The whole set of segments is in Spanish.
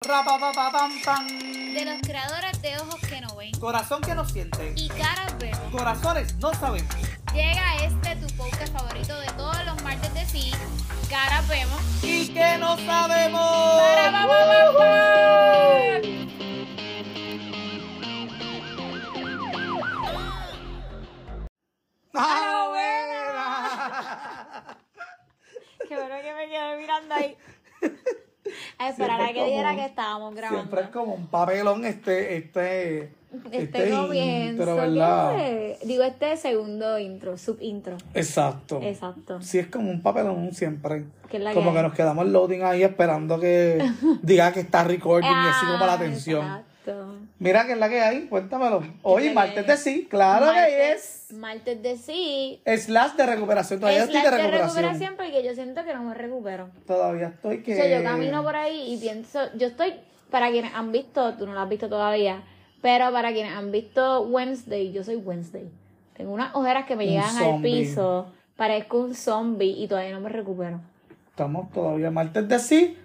De los creadores de ojos que no ven Corazón que no siente. y caras vemos. Corazones no sabemos. Llega este tu podcast favorito de todos los martes de sí. Caras vemos. Y que no sabemos. Para, pa, pa, pa, pa. ¡Ah, buena! Qué bueno que me quedé mirando ahí. A esperar a que un- que estábamos grabando. Siempre es como un papelón este, este, Este este comienzo. intro, ¿qué ¿verdad? Digo, este segundo intro, subintro. Exacto. Exacto. Sí, es como un papelón siempre. Que es la como que nos quedamos loading ahí esperando que diga que está recording y así como la Ah, atención. Exacto. Mira que es la que hay, cuéntamelo. Hoy, que martes de sí, claro que Martes- es. Martes de sí. Slash de recuperación. Todavía Es estoy de de recuperación. porque yo siento que no me recupero. Todavía estoy que. O sea, yo camino por ahí y pienso, yo estoy, para quienes han visto, tú no lo has visto todavía, pero para quienes han visto Wednesday, yo soy Wednesday. Tengo unas ojeras que me Un llegan al piso, parezco un zombie y todavía no me recupero. Estamos todavía martes de sí.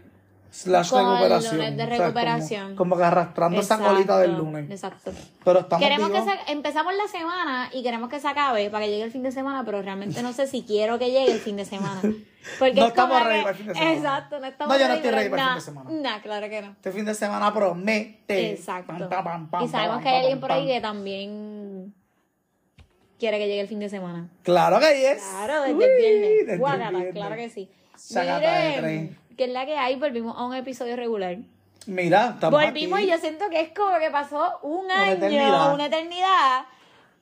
Slash Con recuperación. lunes de O sea, como- recuperación. como, que arrastrando esa colita del lunes. Exacto. Pero estamos Queremos que se, empezamos la semana y queremos que se acabe para que llegue el fin de semana, pero realmente no sé si quiero que llegue el fin de semana. Porque No es estamos ready para el fin de semana. Exacto, no estamos No, yo no estoy ready para el fin de semana. nah, claro que no. Este fin de semana promete. Exacto. Pam, pam, pam, pam, y sabemos que hay alguien por ahí que también quiere que llegue el fin de semana. Claro que es. Claro, desde Uy, el viernes. desde el viernes. claro que sí. Miren. Que es la que hay, volvimos a un episodio regular. Mira, estamos Volvimos aquí. y yo siento que es como que pasó un Una año, eternidad. una eternidad,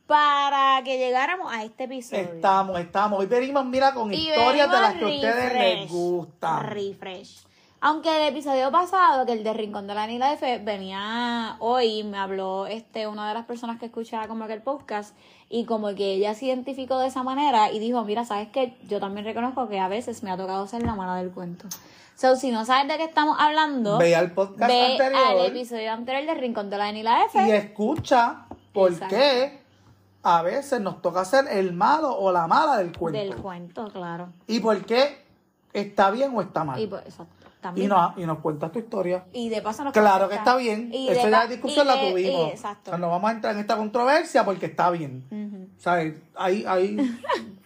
para que llegáramos a este episodio. Estamos, estamos. Hoy venimos, mira, con Y historias de las que a ustedes les gustan. Refresh. Aunque el episodio pasado, que el de Rincón de la Nila F, venía hoy, me habló este una de las personas que escuchaba como que el podcast, y como que ella se identificó de esa manera y dijo, mira, sabes que yo también reconozco que a veces me ha tocado ser la mala del cuento. So, si no sabes de qué estamos hablando, Ve al podcast ve anterior. al episodio anterior de Rincón de la Nila F. y escucha por Exacto. qué a veces nos toca ser el malo o la mala del cuento. Del cuento, claro. Y por qué está bien o está mal. Y Y, pues, exacto, también. nos, y nos cuentas tu historia. Y de paso nos Claro que está bien. Y Esa la discusión y la de- y- tuvimos. exacto. O sea, no vamos a entrar en esta controversia porque está bien. Ujú. ¿Sabes? Hay, hay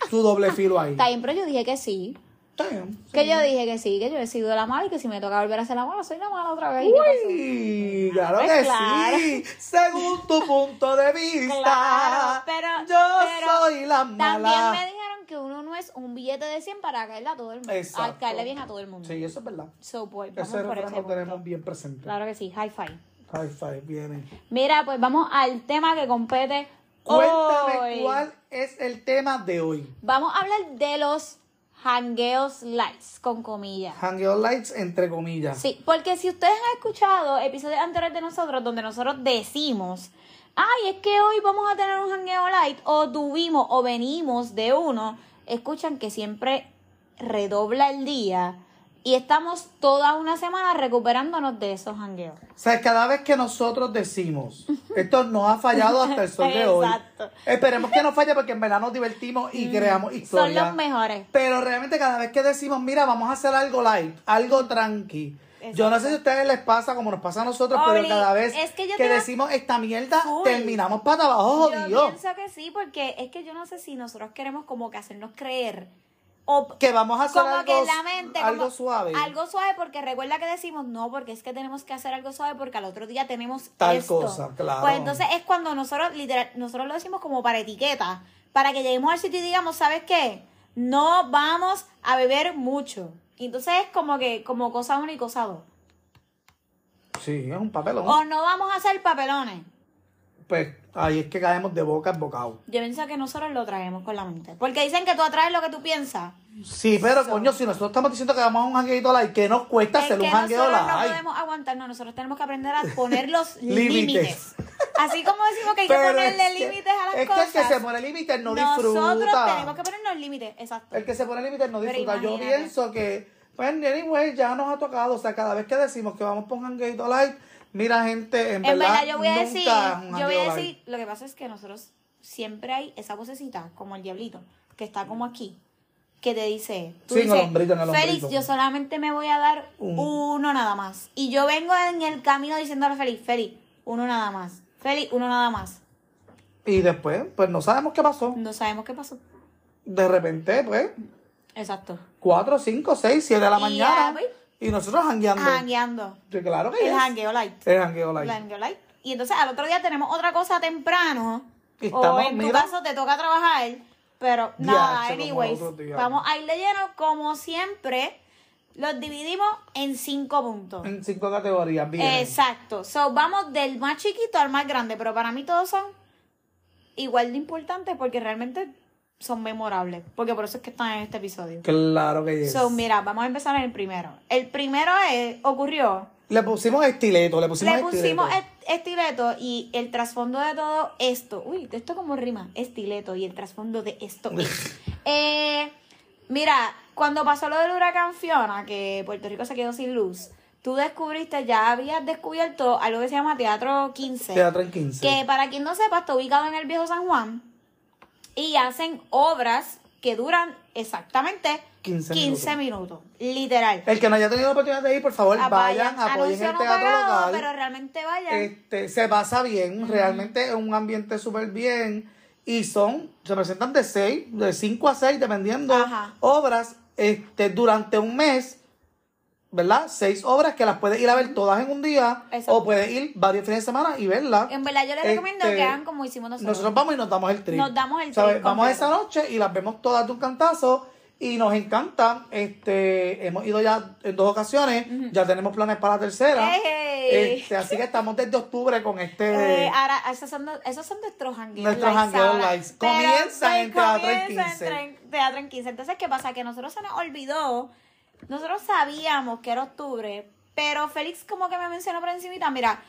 su doble filo ahí. Está bien, pero yo dije que sí. Está bien. Que yo dije que sí, que yo he sido la mala y que si me toca volver a ser la mala, soy la mala otra vez. Uy, claro Pues que claro. sí. Según tu punto de vista, Claro, pero, yo pero soy la también mala. me dijeron que uno no es un billete de 100 para caerle a todo el mundo. Exacto. A caerle bien a todo el mundo. Sí, eso es verdad. So, pues, vamos Ese por ese lo tenemos bien presente. Claro que sí, high five. High five, viene. Mira, pues vamos al tema que compete Cuéntame hoy. cuál es el tema de hoy. Vamos a hablar de los hangueos lights, con comillas. Hangout Lights, entre comillas. Sí, porque si ustedes han escuchado episodios anteriores de nosotros donde nosotros decimos, ay, es que hoy vamos a tener un hangueo light, o tuvimos o venimos de uno, escuchan que siempre redobla el día y estamos toda una semana recuperándonos de esos hangueos. O sea, cada vez que nosotros decimos, esto no ha fallado hasta el sol de hoy. Exacto. Esperemos que no falle porque en verdad nos divertimos y creamos Son historias. los mejores. Pero realmente cada vez que decimos, mira, vamos a hacer algo light, algo tranqui. Yo no sé si a ustedes les pasa como nos pasa a nosotros, pero cada vez es que yo decimos esta mierda, terminamos para abajo, Yo jodido. pienso que sí, porque es que yo no sé si nosotros queremos como que hacernos creer o Que vamos a hacer como algo, que la mente algo como- suave. algo suave porque recuerda que decimos no porque es que tenemos que hacer algo suave porque al otro día tenemos Tal esto. cosa, claro. pues entonces es cuando nosotros literal nosotros lo decimos como para etiqueta para que lleguemos al sitio y digamos sabes qué no vamos a beber mucho y entonces es como que como cosa uno y cosa dos Sí, es un papelón. o no vamos a hacer papelones Pues ahí es que caemos de boca en bocado. yo pienso que nosotros lo traemos con la mente porque dicen que tú atraes lo que tú piensas Sí, pero coño, si nosotros estamos diciendo que vamos a un jangueito light, ¿qué nos cuesta Es hacer que un jangueo nosotros no podemos aguantarnos, nosotros tenemos que aprender a poner los Límites. Así como decimos que hay que ponerle es límites a las es cosas. que el que se pone límites no nosotros disfruta. tenemos que ponernos límites, exacto. El que se pone límites no disfruta. Yo pienso que, pues, anyway, ya nos ha tocado. O sea, cada vez que decimos que vamos por un jangueito light, mira, gente, en, En verdad, verdad, yo voy a decir, yo voy a decir, lo que pasa es que nosotros siempre hay esa vocecita, como el diablito, que está como aquí. que te dice, tú Sí, dices, Félix, hombrito". yo solamente me voy a dar Uno. uno nada más. Y yo vengo en el camino diciéndole a Félix, Félix, uno nada más. Félix, uno nada más. Y después, pues no sabemos qué pasó. No sabemos qué pasó. De repente, pues, Exacto. 4, 4, 5, 6, 7 de la Y mañana. ya, pues. Y nosotros. Jangueando. Sí, claro que El yes. jangueo light. El jangueo El light. Y entonces al otro día tenemos otra cosa temprano. Y o estamos, en tu mira. caso te toca trabajar. Pero nada, anyways. Vamos a ir de lleno. Como siempre, los dividimos en cinco puntos. En cinco categorías, bien. Exacto. So, vamos del más chiquito al más grande, pero para mí todos son igual de importantes porque realmente son memorables. Porque por eso es que están en este episodio. Claro que yes. So, mira, vamos a empezar en el primero. El primero es, ocurrió, Le pusimos estileto, le pusimos le pusimos estileto. est- estileto y el trasfondo de todo esto. Uy, esto como rima, estileto y el trasfondo de esto. es, eh, mira, cuando pasó lo del huracán Fiona, que Puerto Rico se quedó sin luz, tú descubriste, ya habías descubierto algo que se llama Teatro 15. Teatro en 15. Que para quien no sepa, está ubicado en el viejo San Juan y hacen obras que duran exactamente 15 15 minutos. Literal. El que no haya tenido la oportunidad de ir, por favor, Ah, vayan, apoyen el no teatro pagado, local. Pero realmente vayan. Este, se pasa bien, realmente es un ambiente súper bien. Y son, se presentan de 6, de 5 a 6, dependiendo, Ajá. obras este, durante un mes. ¿Verdad? Seis obras que las puedes ir a ver todas en un día. Exacto. O puedes ir varios fines de semana y verlas. en verdad, yo les recomiendo Este, que hagan como hicimos nosotros. Nosotros vamos y nos damos el trip. Nos damos el trip Vamos esa noche y las vemos todas de un cantazo y nos encanta. Este, hemos ido ya en dos ocasiones, ya tenemos planes para la tercera. ¡Ey! Este, así que estamos desde octubre con este Eh, ahora, esos son, esos son nuestros hangueos. Nuestros hangueos Comienzan en Teatro en comienzan 15. en Teatro en 15. Entonces, ¿qué pasa? Que nosotros se nos olvidó. Nosotros sabíamos que era octubre, pero Félix como que me mencionó por encimita, mira,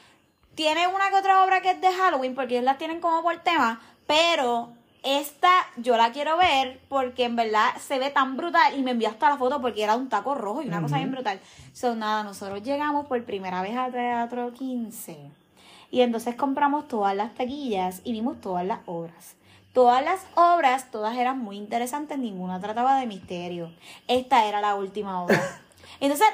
tiene una que otra obra que es de Halloween, porque ellos la tienen como por tema, pero esta yo la quiero ver porque en verdad se ve tan brutal y me envió hasta la foto porque era un taco rojo y una cosa bien brutal. So, nada, nosotros llegamos por primera vez a Teatro 15 y entonces compramos todas las taquillas y vimos todas las obras. Todas las obras, todas eran muy interesantes, ninguna trataba de misterio. Esta era la última obra. Entonces,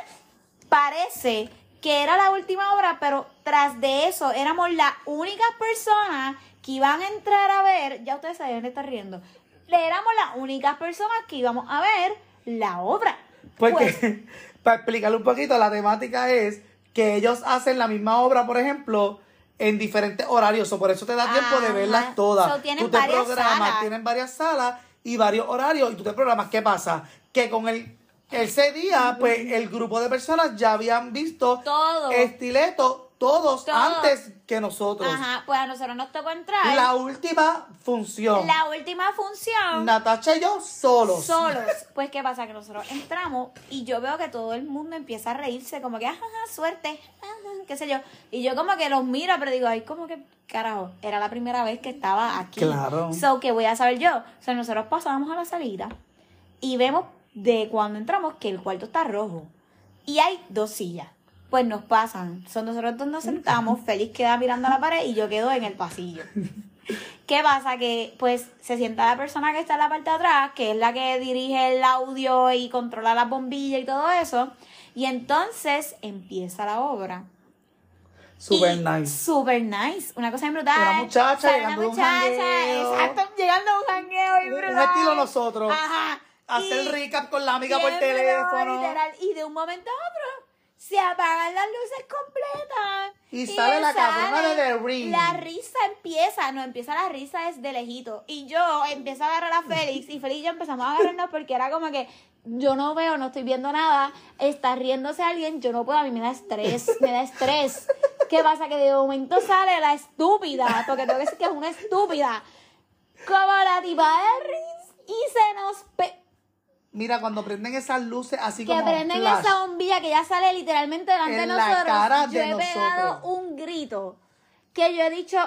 parece que era la última obra, pero tras de eso éramos las únicas personas que iban a entrar a ver, ya ustedes de estar riendo, éramos las únicas personas que íbamos a ver la obra. Porque, Pues, para explicarle un poquito, la temática es que ellos hacen la misma obra, por ejemplo, en diferentes horarios. O por eso te da tiempo de verlas todas. So, tienen tú te varias programas, salas. tienen varias salas y varios horarios y tú te programas. ¿Qué pasa? Que con el ese día, pues el grupo de personas ya habían visto Todo. estileto todos Todo. antes que nosotros. ajá, pues a nosotros nos tocó entrar. La última función. La última función. Natacha y yo solos. solos. Pues, ¿qué pasa? Que nosotros entramos y yo veo que todo el mundo empieza a reírse, como que, ajá, suerte, ajá, qué sé yo. Y yo como que los miro, pero digo, ay, como que, carajo, era la primera vez que estaba aquí. Claro. So, ¿qué voy a saber yo? O sea, nosotros pasábamos a la salida y vemos de cuando entramos que el cuarto está rojo y hay dos sillas. Pues nos pasan. Son nosotros dos nos sentamos, Félix queda mirando a la pared y yo quedo en el pasillo. ¿Qué pasa? Que pues se sienta la persona que está en la parte de atrás, que es la que dirige el audio y controla las bombillas y todo eso. Y entonces empieza la obra. Super Y nice. Super nice. Una cosa brutal. Una muchacha llegando una un muchacha, jangueo. exacto, llegando a un jangueo bien Un estilo nosotros. Ajá. Hacer Y- recap con la amiga por teléfono. literal, y de un momento a otro se apagan las luces completas. Y sale la cabrona de The Ring. La risa empieza, no empieza la risa es de lejito. Y yo empiezo a agarrar a Félix y Félix y yo empezamos a agarrarnos porque era como que yo no veo, no estoy viendo nada, está riéndose alguien, yo no puedo, a mí me da estrés, me da estrés. ¿Qué pasa? Que de momento sale la estúpida, porque tengo que decir que es una estúpida, como la tipa de Riz y se nos... pe- Mira, cuando prenden esas luces así que como prenden flash. esa bombilla que ya sale literalmente delante de En la nosotros. cara yo de he pegado nosotros. un grito que yo he dicho.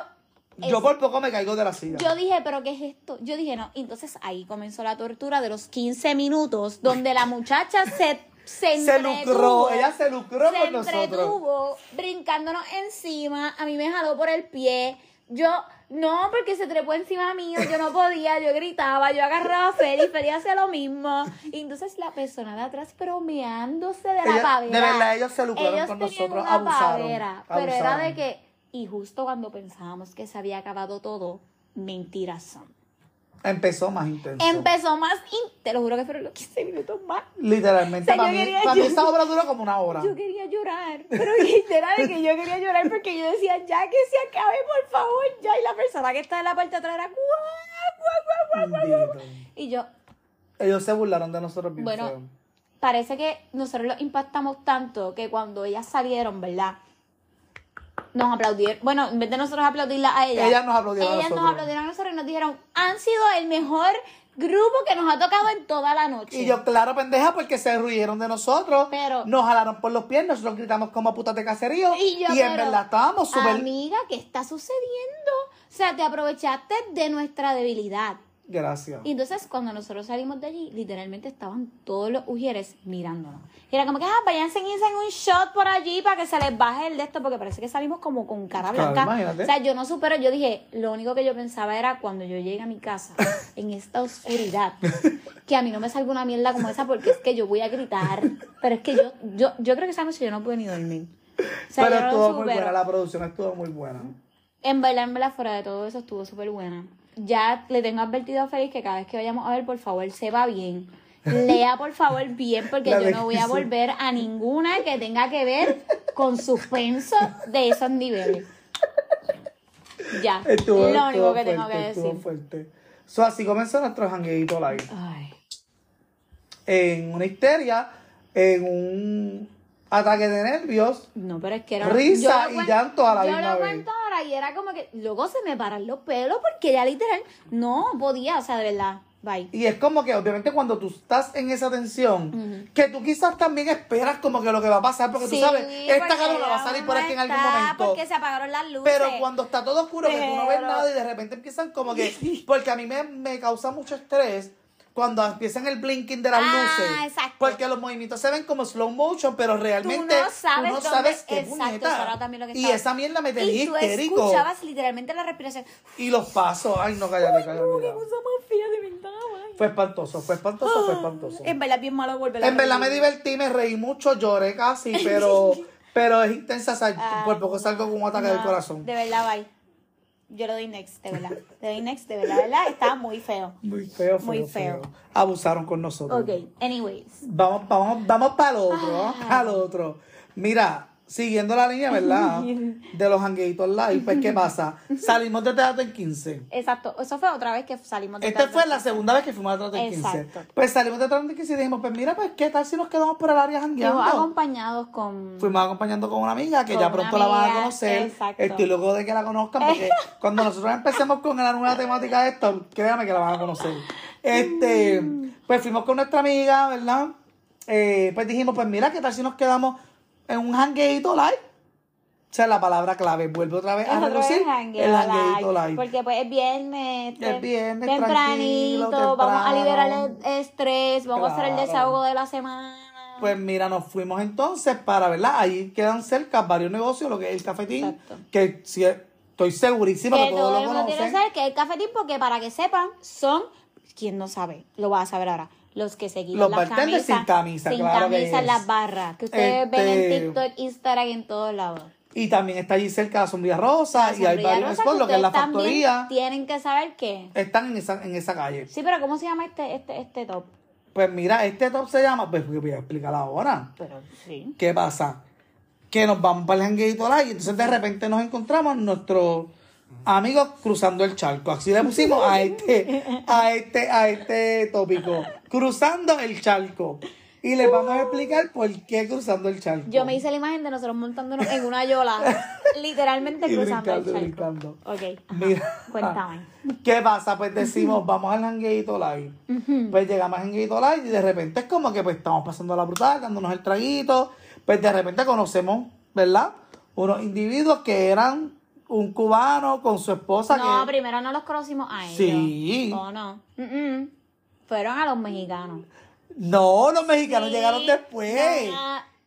Yo es- por poco me caigo de la silla. yo dije, pero ¿qué es esto? Yo dije, no. Entonces ahí comenzó la tortura de los 15 minutos donde la muchacha se se, se lucró, ella se lucró se con nosotros. entretuvo brincándonos encima. A mí me jaló por el pie. Yo, no, porque se trepó encima mío, yo no podía, yo gritaba, yo agarraba a Feli, Feli hacía lo mismo. Y entonces la persona de atrás bromeándose de la pavera. de verdad, ellos se lucraron Ellos con nosotros, una abusaron, pavera, pero era abusaron. de que, y justo cuando pensábamos que se había acabado todo, mentiras son. Empezó más intenso. Empezó más, y te lo juro que fueron los 15 minutos más. Literalmente, O sea, para mí, para esa obra duró como una hora. Yo quería llorar, pero literal que yo quería llorar porque yo decía, ya que se acabe, por favor, ya. Y la persona que está en la parte de atrás era, guau, guau, guau, guau. Y yo, Ellos se burlaron de nosotros bien Bueno, feo. parece que nosotros los impactamos tanto que cuando ellas salieron, ¿verdad? Nos aplaudieron. Bueno, en vez de nosotros aplaudirla a ellas, Ellas nos aplaudieron a ellas nos nosotros. aplaudieron a nosotros y nos dijeron, han sido el mejor grupo que nos ha tocado en toda la noche. Y yo, claro, pendeja, porque se ruyeron de nosotros. Pero- nos jalaron por los pies, nosotros gritamos como putas de caserío. Y yo, en pero, verdad estábamos súper. Amiga, ¿qué está sucediendo? O sea, te aprovechaste de nuestra debilidad. Gracias. Y entonces cuando nosotros salimos de allí, literalmente estaban todos los ujieres mirándonos. Y era como que, ah, váyanse y en un shot por allí para que se les baje el de esto, porque parece que salimos como con cara Claro, blanca. imagínate. o sea, yo no supero, yo dije, lo único que yo pensaba era cuando yo llegue a mi casa, en esta oscuridad, que a mí no me salga una mierda como esa, porque es que yo voy a gritar. Pero es que yo, yo, yo creo que esa noche yo no pude ni dormir. O sea, Pero yo no estuvo muy buena, la producción estuvo muy buena. En verdad, en verdad, fuera de todo eso estuvo súper buena. Ya le tengo advertido a Félix que cada vez que vayamos a ver, por favor, sepa bien. Lea, por favor, bien, porque La yo no voy a volver a ninguna que tenga que ver con suspenso de esos niveles. Ya, Estuvo, lo único que tengo que decir. fuerte. So, así comenzó nuestro jangueito live. Ay, En una histeria, en un ataque de nervios. no, pero es que era... Risa yo y llanto a la yo misma lo vez. cuento y era como que luego se me paran los pelos porque ya literal no podía, o sea, de verdad, bye. Y es como que obviamente cuando tú estás en esa tensión, que tú quizás también esperas como que lo que va a pasar, porque tú Sí, sabes, esta cabrona va a salir por aquí en algún momento. Porque se apagaron las luces. Pero cuando está todo oscuro, que tú no ves nada y de repente empiezan como que. Porque a mí me, me causa mucho estrés cuando empiezan el blinking de las Ah, luces. exacto. Porque los movimientos se ven como slow motion, pero realmente Tú no sabes tú no sabes qué puñeta. lo que Y estaba- esa mierda me tenía Y tú histérico. escuchabas literalmente la respiración. Y los pasos. Ay, no, cállate, cállate. No, qué ya. cosa más fea de verdad. ay. Fue espantoso, fue espantoso, fue espantoso. En verdad, bien malo volver a En verdad me divertí, me reí mucho, lloré casi, pero, pero es intensa, Ah, por poco salgo con un ataque del No, corazón. De verdad, bye. Yo le doy next, de verdad. Le doy next, de verdad, verdad. Estaba muy feo. Muy feo, feo, Muy feo. feo. Abusaron con nosotros. Ok, anyways. Vamos, vamos, vamos para el otro, vamos para el otro. Mira, siguiendo la línea, ¿verdad? De los hangueitos live, pues, ¿qué pasa? Salimos de teatro en 15. Exacto. Eso fue otra vez que salimos de Esta teatro. fue la segunda vez que fuimos a teatro en 15. Exacto. Pues salimos de teatro en 15 y dijimos, pues mira, pues, ¿qué tal si nos quedamos por el área Fuimos jangueando? acompañados con... Fuimos acompañando con una amiga que Con ya pronto la van a conocer. exacto. Estoy loco de que la conozcan porque cuando nosotros empecemos con la nueva temática de esto, créanme que la van a conocer. Este, pues fuimos con nuestra amiga, ¿verdad? Eh, pues dijimos, pues mira, ¿qué tal si nos quedamos en un hangueito live? O sea, la palabra clave, vuelve otra vez Es a reducir el hangueito live, live. Porque pues es viernes, Es viernes, tempranito, tranquilo, vamos a temprano. liberar el estrés, vamos a hacer el Claro. desahogo de la semana. Pues mira, nos fuimos entonces para, ¿verdad? Ahí quedan cerca varios negocios, lo que es el cafetín, Exacto. que sí, estoy segurísima que que todos todo lo conocen. que el cafetín porque para que sepan, son, quien no sabe, lo va a saber ahora, los que se quitan Los las camisas. sin camisa, sin claro que camisa en las barras, que ustedes ven en Este- TikTok, Instagram, en todos lados. Y también está allí cerca la sombrilla rosa y hay varios rosa spots, lo que es la factoría. Tienen que saber que... Están en esa, en esa calle. Sí, pero ¿cómo se llama este, este, este top? Pues mira, este top se llama, pues voy a explicar ahora. Pero sí. ¿Qué pasa? Que nos vamos para el jangueito y entonces de repente nos encontramos nuestros amigos cruzando el charco. Así le pusimos a este, a este, a este tópico. Cruzando el charco. Y les vamos a explicar por qué cruzando el charco. Yo me hice la imagen de nosotros montándonos en una yola, literalmente Y cruzando el brincando, charco. brincando. Ok, ajá. Mira. cuéntame. ¿Qué pasa? Pues decimos, vamos al hangueito live. Pues llegamos al hanguito live y de repente es como que pues estamos pasando la brutal, dándonos el traguito. Pues de repente conocemos, ¿verdad? Unos individuos que eran un cubano con su esposa No, que... primero no los conocimos a ellos. Sí. ¿O no? Mm-mm. Fueron a los mexicanos. No, los mexicanos Sí. llegaron después.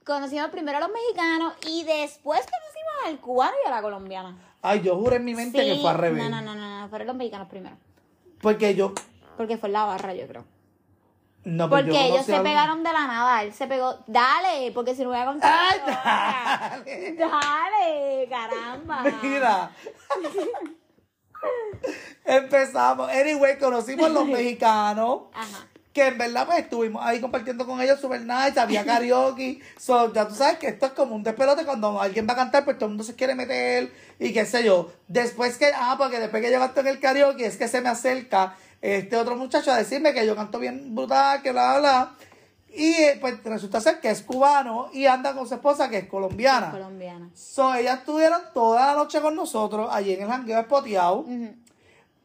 Conocimos primero a los mexicanos y después conocimos al cubano y a la colombiana. Ay, yo juré en mi mente que fue al revés. No, no, no, no, fueron los mexicanos primero. Porque yo. Porque fue en la barra, yo creo. No, pues Porque yo ellos se pegaron de la nada. Él se pegó. Dale, porque si no voy a contar. Ay, dale. Dale, caramba. Mira. Empezamos. Anyway, conocimos los mexicanos. Ajá. Que en verdad, pues estuvimos ahí compartiendo con ellos super nice. Había karaoke. So, ya tú sabes que esto es como un despelote. Cuando alguien va a cantar, pues todo el mundo se quiere meter. Y qué sé yo. Después que, ah, porque después que yo canto en el karaoke, es que se me acerca este otro muchacho a decirme que yo canto bien brutal, que bla, bla, bla. Y eh, pues resulta ser que es cubano y anda con su esposa que es colombiana. Colombiana. So, ellas estuvieron toda la noche con nosotros allí en el jangueo espoteado.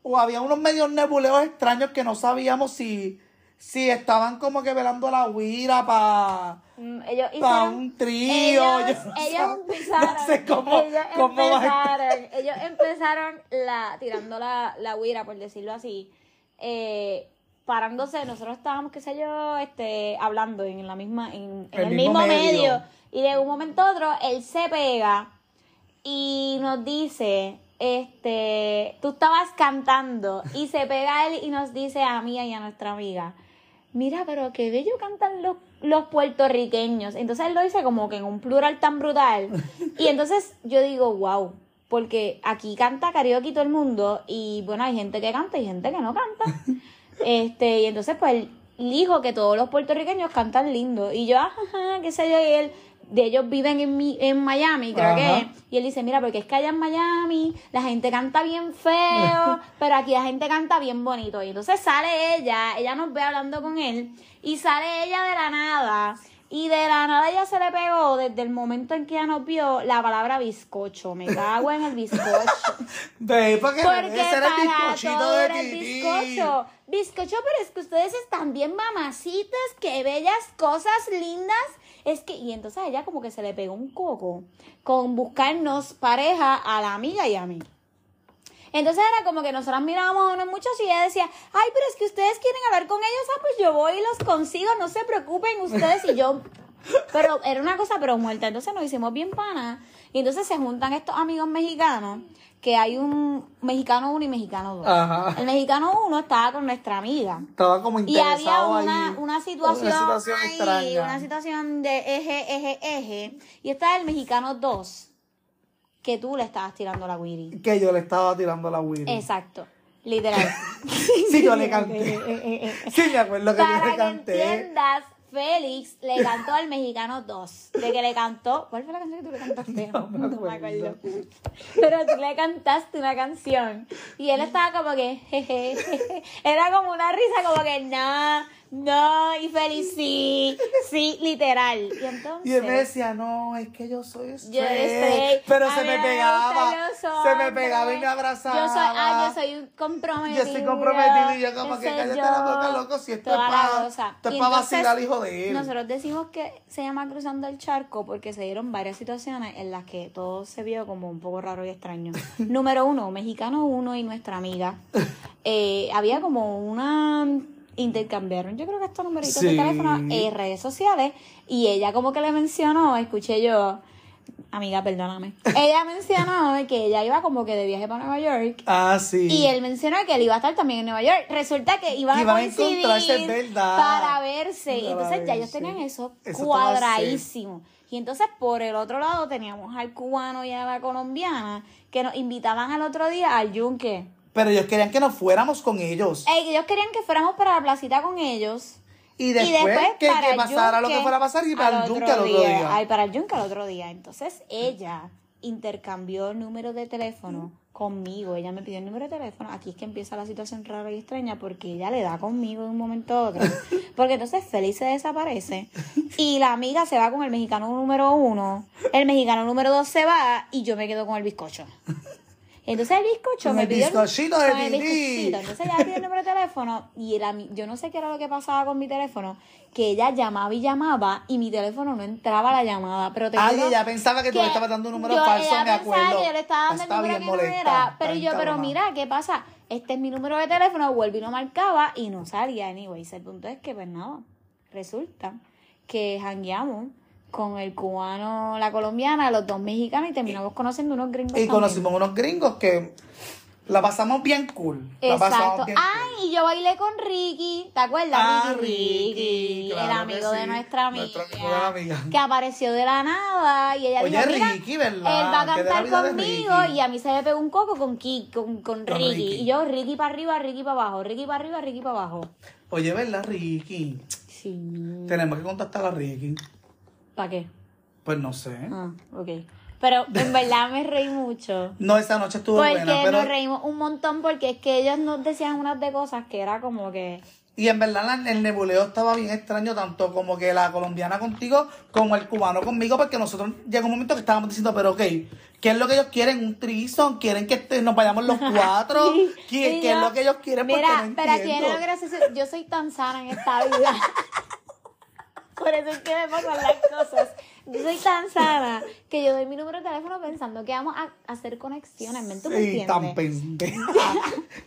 O había unos medios nebuleos extraños que no sabíamos si, si estaban como que velando la huira para Mm, Ellos pa hicieron. un trío. ellos, yo no ellos sab- empezaron. No sé cómo, ellos cómo empezaron, ellos empezaron la, tirando la, la huira, por decirlo así. Eh, parándose, nosotros estábamos, qué sé yo, este, hablando en la misma, en, en el, mismo, medio. Y de un momento a otro, él se pega y nos dice, este, tú estabas cantando y se pega él y nos dice a mí y a nuestra amiga, mira, pero qué bello cantan los, los puertorriqueños. Entonces él lo dice como que en un plural tan brutal. Y entonces yo digo, wow, porque aquí canta karaoke todo el mundo y bueno, hay gente que canta y gente que no canta. Este, y entonces pues él dijo que todos los puertorriqueños cantan lindo. Y yo, ajá, qué sé yo, y él, de ellos viven en, mi, en Miami, creo Ajá. que. Y él dice, mira, porque es que allá en Miami la gente canta bien feo, pero aquí la gente canta bien bonito. Y entonces sale ella, ella nos ve hablando con él, y sale ella de la nada. Y de la nada ella se le pegó desde el momento en que ella nos vio la palabra bizcocho. Me cago en el bizcocho. Ve, porque, Porque era el bizcochito todo de el bizcocho. Bizcocho, pero es que ustedes están bien mamacitas, qué bellas cosas lindas. Es que, y entonces a ella como que se le pegó un coco con buscarnos pareja a la amiga y a mí. Entonces era como que nosotras mirábamos a unos muchachos y ella decía, ay, pero es que ustedes quieren hablar con ellos, ah, pues yo voy y los consigo, no se preocupen ustedes y yo. Pero era una cosa pero muerta, entonces nos hicimos bien panas y entonces se juntan estos amigos mexicanos, que hay un mexicano uno y mexicano dos. Ajá. El mexicano uno estaba con nuestra amiga. Estaba como Y interesado había una, ahí. una situación, Una situación ahí, extraña. una situación de eje, eje, eje. Y está el mexicano 2, que tú le estabas tirando la Wiri. Que yo le estaba tirando la Willy. Exacto, literal. Sí, yo le canté. Sí, me acuerdo que yo Para le que canté. entiendas, Félix le cantó al mexicano 2. De que le cantó. ¿Cuál fue la canción que tú le cantaste? No me acuerdo. Pero tú le cantaste una canción. Y él estaba como que. jeje, jeje. Era como una risa, como que no, no. Y Félix sí, sí, literal. Y entonces. Y él me decía, no, es que yo soy straight. Yo estoy. Pero se me pegaba. Se me pegaba y me abrazaba. Yo soy, ah, yo soy comprometido. Yo estoy comprometido y yo como que cállate yo, la boca, loco, si esto es para esto es Y pa entonces, vacilar, hijo de él. Nosotros decimos que se llama cruzando el charco porque se dieron varias situaciones en las que todo se vio como un poco raro y extraño. Número uno, mexicano uno y nuestra amiga. Eh, había como una intercambiaron yo creo que estos numeritos de Sí. teléfono en redes sociales y ella como que le mencionó, escuché yo, amiga, perdóname. Ella mencionó que ella iba como que de viaje para Nueva York Ah, sí. y él mencionó que él iba a estar también en Nueva York. Resulta que iban, Iban a a coincidir es verdad. para verse. Para entonces ya ellos tenían eso, Eso cuadradísimo. Y entonces por el otro lado teníamos al cubano y a la colombiana que nos invitaban al otro día al yunque. Pero ellos querían que nos fuéramos con ellos. Ey, ellos querían que fuéramos para la placita con ellos. Y después, que, para que pasara lo que fuera a pasar y para el yunque al otro día. Ay, para el yunque al otro día. Entonces ella intercambió el número de teléfono conmigo. Ella me pidió el número de teléfono. Aquí es que empieza la situación rara y extraña porque ella le da conmigo de un momento a otro. Porque entonces Félix se desaparece y la amiga se va con el mexicano número uno. El mexicano número dos se va y yo me quedo con el bizcocho. Entonces el bizcocho Con me el pidió bizcochito de con el bizcochito. Entonces ella pidió el número de teléfono y el ami- yo no sé qué era lo que pasaba con mi teléfono, que ella llamaba y llamaba y mi teléfono no entraba a la llamada. Pero te Ay, digo ella pensaba que tú le estabas dando un número yo- falso, ella me acuerdo. que yo le estaba dando Está el número que no molesta, era. está Pero yo, pero mira, ¿qué pasa? Este es mi número de teléfono, vuelvo y lo marcaba y no salía. Anyways, el punto es que, pues nada, resulta que jangueamos con el cubano, la colombiana, los dos mexicanos y terminamos conociendo unos gringos. Y también. conocimos unos gringos que la pasamos bien cool. La Exacto. bien Ay, y yo bailé con Ricky, ¿te acuerdas? Ah, Ricky, Ricky, claro el amigo de nuestra amiga, amigo de amiga. que apareció de la nada y ella Oye, dijo, mira, Ricky, ¿verdad? él va a cantar conmigo y a mí se me pegó un coco con, Ki- con, con Con Ricky. Ricky. Y yo, Ricky para arriba, Ricky para abajo, Ricky para arriba, Ricky para abajo. Oye, ¿verdad, Ricky? Sí. Tenemos que contactar a Ricky. ¿Para qué? Pues no sé. Ah, ok. Pero en verdad me reí mucho. No, esa noche estuvo Porque buena, pero... nos reímos un montón porque es que ellos nos decían unas de cosas que era como que... Y en verdad el nebuleo estaba bien extraño, tanto como que la colombiana contigo, como el cubano conmigo, porque nosotros llegó un momento que estábamos diciendo, pero ok, ¿qué es lo que ellos quieren? ¿Un trison? ¿Quieren que este- nos vayamos los cuatro? ¿Qué, es lo que ellos quieren? Porque Mira, no pero entiendo. viene lo gracioso. Yo soy tan sana en esta vida. Por eso es que me pasan las cosas. Yo soy tan sana que yo doy mi número de teléfono pensando que vamos a hacer conexiones. ¿Me, ¿Tú me Sí, tan entiendes? pendeja.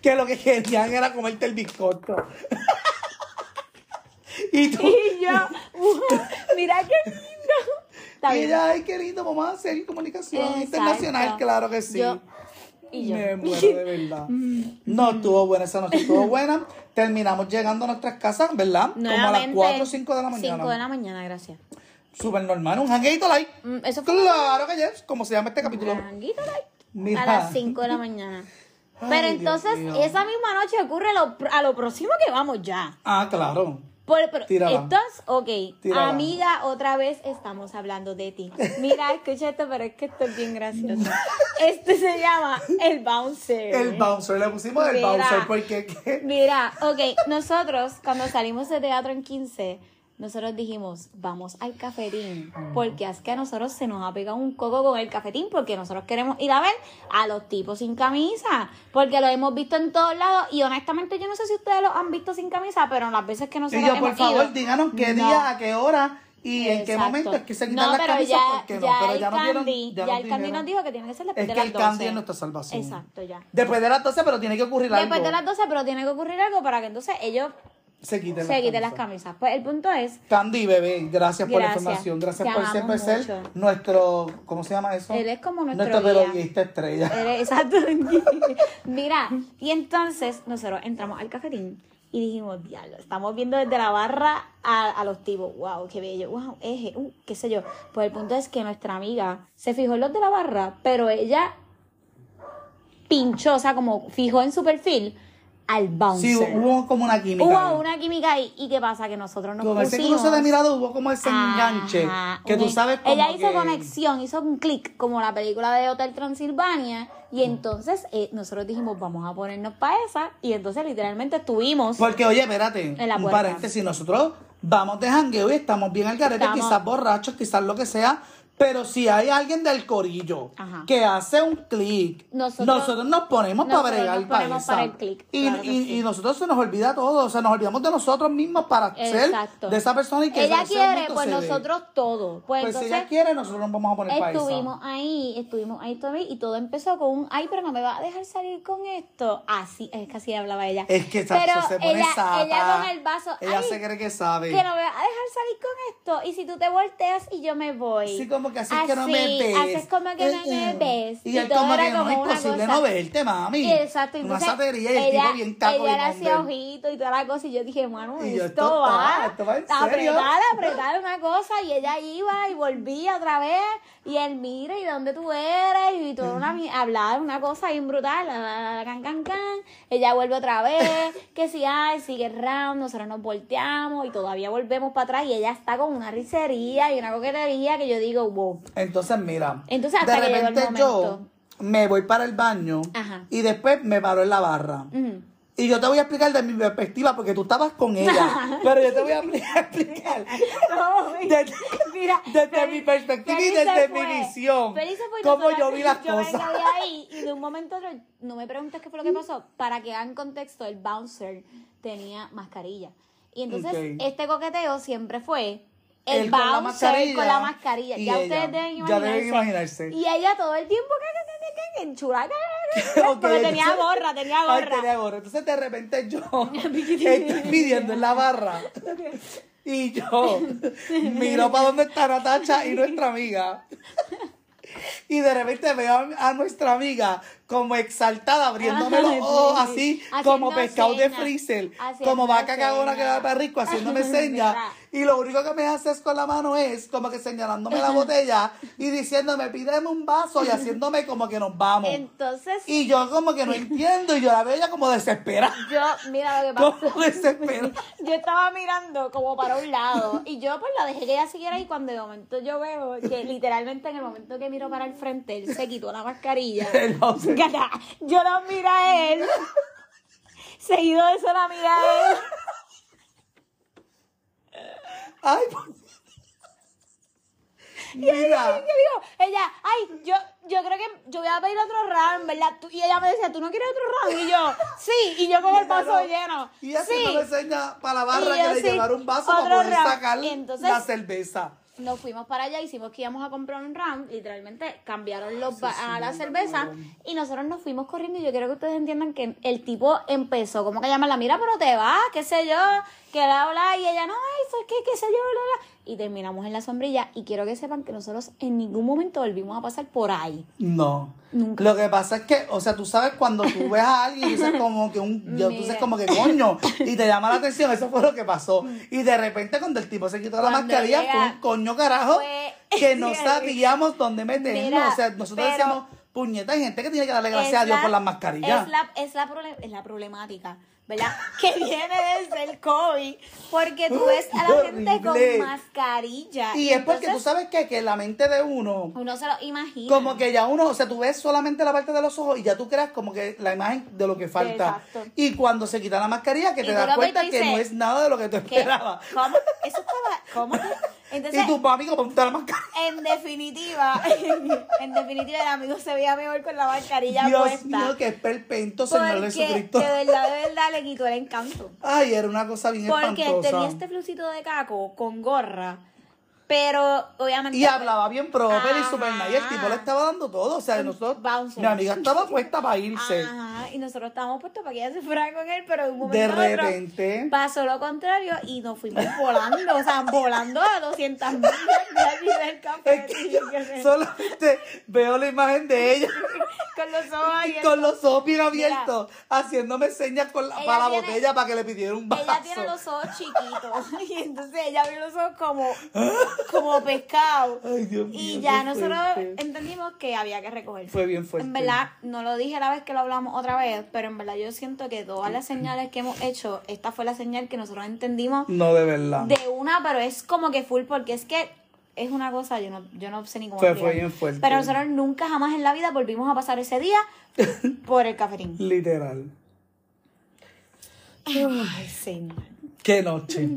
que lo que querían era comerte el bizcocho. y tú, Y yo, mira qué lindo. Está y bien. ella, ay, qué lindo, vamos a hacer comunicación Exacto. internacional, claro que sí. Yo- y yo. Me muero de verdad. No, estuvo buena esa noche, estuvo buena. Terminamos llegando a nuestras casas, ¿verdad? Como a las Nuevamente, 4 o 5 de la mañana. 5 de la mañana, gracias. Súper normal, un jangueito light. Mm, Eso fue Claro que yes, como se llama este capítulo. Tranquilo, like, Mira. a las 5 de la mañana. Pero entonces, esa misma noche ocurre lo, a lo próximo que vamos ya. Ah, claro. Por, pero Tírala. ok, Tírala. amiga, otra vez estamos hablando de ti. Mira, escucha esto, pero es que esto es bien gracioso. Este se llama el bouncer. El bouncer, le pusimos el Mira. bouncer porque ¿qué? Mira, ok, nosotros cuando salimos de teatro en 15, nosotros dijimos, vamos al cafetín, porque es que a nosotros se nos ha pegado un coco con el cafetín, porque nosotros queremos ir a ver a los tipos sin camisa, porque lo hemos visto en todos lados, y honestamente yo no sé si ustedes los han visto sin camisa, pero las veces que nosotros Y yo, por hemos favor, ido, díganos qué no. día, a qué hora y en qué momento es que se quitan no, las camisas, ya, ¿por qué no? ya Pero el ya Candy, ya el Candy nos dijo que tiene que ser después Es de que las el 12. Candy es nuestra salvación. Exacto, ya. Después de las 12, pero tiene que ocurrir algo. Después de las 12, pero tiene que ocurrir algo para que entonces ellos Se quiten las camisas. Pues el punto es, Candy, bebé, gracias, por la información. Gracias Te por siempre ser nuestro, ¿cómo se llama eso? Él es como nuestro Nuestro estrella. Eres- Exacto. Mira, y entonces nosotros entramos al cafetín y dijimos, diablo, estamos viendo desde la barra a, a los tipos, wow, qué bello, wow, eje, uh, qué sé yo. Pues el punto es que nuestra amiga se fijó en los de la barra, pero ella pinchó, o sea, como fijó en su perfil al bouncer. Sí, hubo como una química. Hubo ahí. una química ahí. ¿Y qué pasa? Que nosotros nos ese pusimos... cruce de mirada hubo como ese enganche. Que tú sabes como Ella hizo que- conexión, hizo un clic, como la película de Hotel Transilvania. Mm. Y entonces eh, nosotros dijimos, vamos a ponernos para esa. Y entonces literalmente estuvimos. Porque, oye, espérate, En la un paréntesis, nosotros vamos de jangueo y estamos bien al garete, Estamos- quizás borrachos, quizás lo que sea, pero si hay alguien del corillo Ajá. que hace un clic, Nosotros- nosotros, nos ponemos para nosotros bregar nos para ponemos esa. para el clic, Y, claro y- sí. y nosotros se nos olvida todo, o sea, nos olvidamos de nosotros mismos para Exacto. ser de esa persona y que ella ese quiere, pues se dé. nosotros todo. Pues, Pues si entonces ella quiere, nosotros nos vamos a poner para estuvimos ahí, estuvimos ahí todavía. Y todo empezó con un, ay, pero no me va a dejar salir con esto. Así, es que así hablaba ella. Es que pero se pone ella, sata. ella con el vaso, Ella ay, se cree que sabe. que no me va a dejar salir con esto. Y si tú te volteas y yo me voy. Sí, como que así es que no me Así, ves. así es como que no me ves. Y, él todo como era que no, es una cosa. no verte, mami. Exacto, Una entonces satería y el ella, tipo bien caco ella hacía hombre. ojitos y toda la cosa y yo dije, mano, Y esto, va, esto va en serio. apretar, apretar una cosa y ella iba y volvía otra vez y él mira y de dónde tú eres y toda una hablaba una cosa bien brutal, la, la, la, can can can, ella vuelve otra vez, que si ay, sigue el round, nosotros nos volteamos y todavía volvemos para atrás y ella está con una risería y una coquetería que yo digo, wow. Entonces, mira. Entonces, hasta de que repente yo me voy para el baño Ajá. y después me paro en la barra. Y yo te voy a explicar de mi perspectiva porque tú estabas con ella. pero yo te voy a explicar No, desde, mira, desde mi perspectiva y desde fue. mi visión. Cómo yo vi las yo cosas. quedé ahí y de un momento a otro, no me preguntes qué fue lo que pasó, para que hagan contexto, el bouncer tenía mascarilla. Y entonces este coqueteo siempre fue el Él con la bouncer mascarilla con la mascarilla. y Ya ustedes deben Ya imaginarse. deben imaginarse. Y ella todo el tiempo que, en Ok, porque tenía gorra, tenía gorra. tenía gorra. Entonces de repente yo estoy pidiendo en la barra. Y yo miro para dónde está Natacha y nuestra amiga. Y de repente veo a, nuestra amiga como exaltada, abriéndome los ojos así, como pescado de freezer, como vaca cagona que va para rico, haciéndome señas. Y lo único que me hace es con la mano es como que señalándome la botella y diciéndome, pídeme un vaso y haciéndome como que nos vamos. Entonces, Y yo como que no entiendo y yo la veo ella como desesperada. yo, mira lo que pasa. Como desesperada. Yo estaba mirando como para un lado y yo pues la dejé que ella siguiera y cuando de momento yo veo que literalmente en el momento que miro para el frente él se quitó la mascarilla. Yo lo miro a él. Seguido de eso la mira a él. Ay, por- Y ella, Mira, ¿qué dijo? Ella, ay, yo, yo creo que yo voy a pedir otro round, ¿verdad? Tú- y ella me decía, ¿tú no quieres otro round? Y yo, sí, y yo con el vaso lleno. Y ella sí. me enseña para la barra Y que yo le sí, llevar un vaso para poder round. sacar entonces- la cerveza. Nos fuimos para allá, hicimos que íbamos a comprar un round, literalmente cambiaron los ba- a la cerveza y nosotros nos fuimos corriendo y yo quiero que ustedes entiendan que el tipo empezó como que llamarla, mira, pero te vas, qué sé yo, que la bla, y ella, no, eso es que, qué sé yo, bla, bla. Y terminamos en la sombrilla y quiero que sepan que nosotros en ningún momento volvimos a pasar por ahí. No. Nunca. Lo que pasa es que, o sea, tú sabes cuando tú ves a alguien y dices como que un, yo, tú dices como que coño, y te llama la atención, eso fue lo que pasó. Y de repente cuando el tipo se quitó la Cuando mascarilla, llega- fue un coño carajo Fue- que no sabíamos dónde meternos. O sea, nosotros pero- decíamos, puñeta, hay gente que tiene que darle gracias a Dios la- por las mascarillas. Es la, es la, es la problemática, ¿verdad? Que viene desde el COVID, porque tú ves a la Qué gente con mascarilla. Y es porque tú sabes que, que la mente de uno Uno se lo imagina. Como que ya uno, o sea, tú ves solamente la parte de los ojos y ya tú creas como que la imagen de lo que falta. Exacto. Y cuando se quita la mascarilla, que te das cuenta que no es nada de lo que tú ¿Qué? esperabas. ¿Cómo? Eso estaba. ¿Cómo? Entonces, Y tu papi como la mascarilla. en definitiva, en definitiva, el amigo se veía mejor con la mascarilla Dios puesta. mío, que es perpento, Señor porque Jesucristo. de verdad, de verdad le quitó el encanto. Ay, era una cosa bien Porque espantosa. tenía este flucito de caco con gorra, pero obviamente. Y hablaba bien proper y super. Y el tipo le estaba dando todo. O sea, nosotros, bouncer. mi amiga estaba puesta para irse. Ajá, y nosotros estábamos puestos para que ella se fuera con él, pero de un momento De otro repente. pasó lo contrario y nos fuimos volando, o sea, volando a 200 millas del café. Es que yo solamente veo la imagen de ella Con los ojos abiertos. con los ojos bien abiertos, haciéndome señas con la- para la tiene- botella para que le pidiera un vaso. Ella tiene los ojos chiquitos y entonces ella abrió los ojos como, como pescado. Ay, Dios mío, y ya nosotros fuerte. entendimos que había que recoger. Fue bien fuerte. En verdad, no lo dije la vez que lo hablamos otra vez, pero en verdad yo siento que todas las señales que hemos hecho, esta fue la señal que nosotros entendimos No, de verdad. de una, pero es como que full, porque es que es una cosa, yo no, yo no sé ni cómo Fue- bien fuerte. Pero nosotros nunca jamás en la vida volvimos a pasar ese día por el cafetín. Literal. Ay, señor. Qué noche.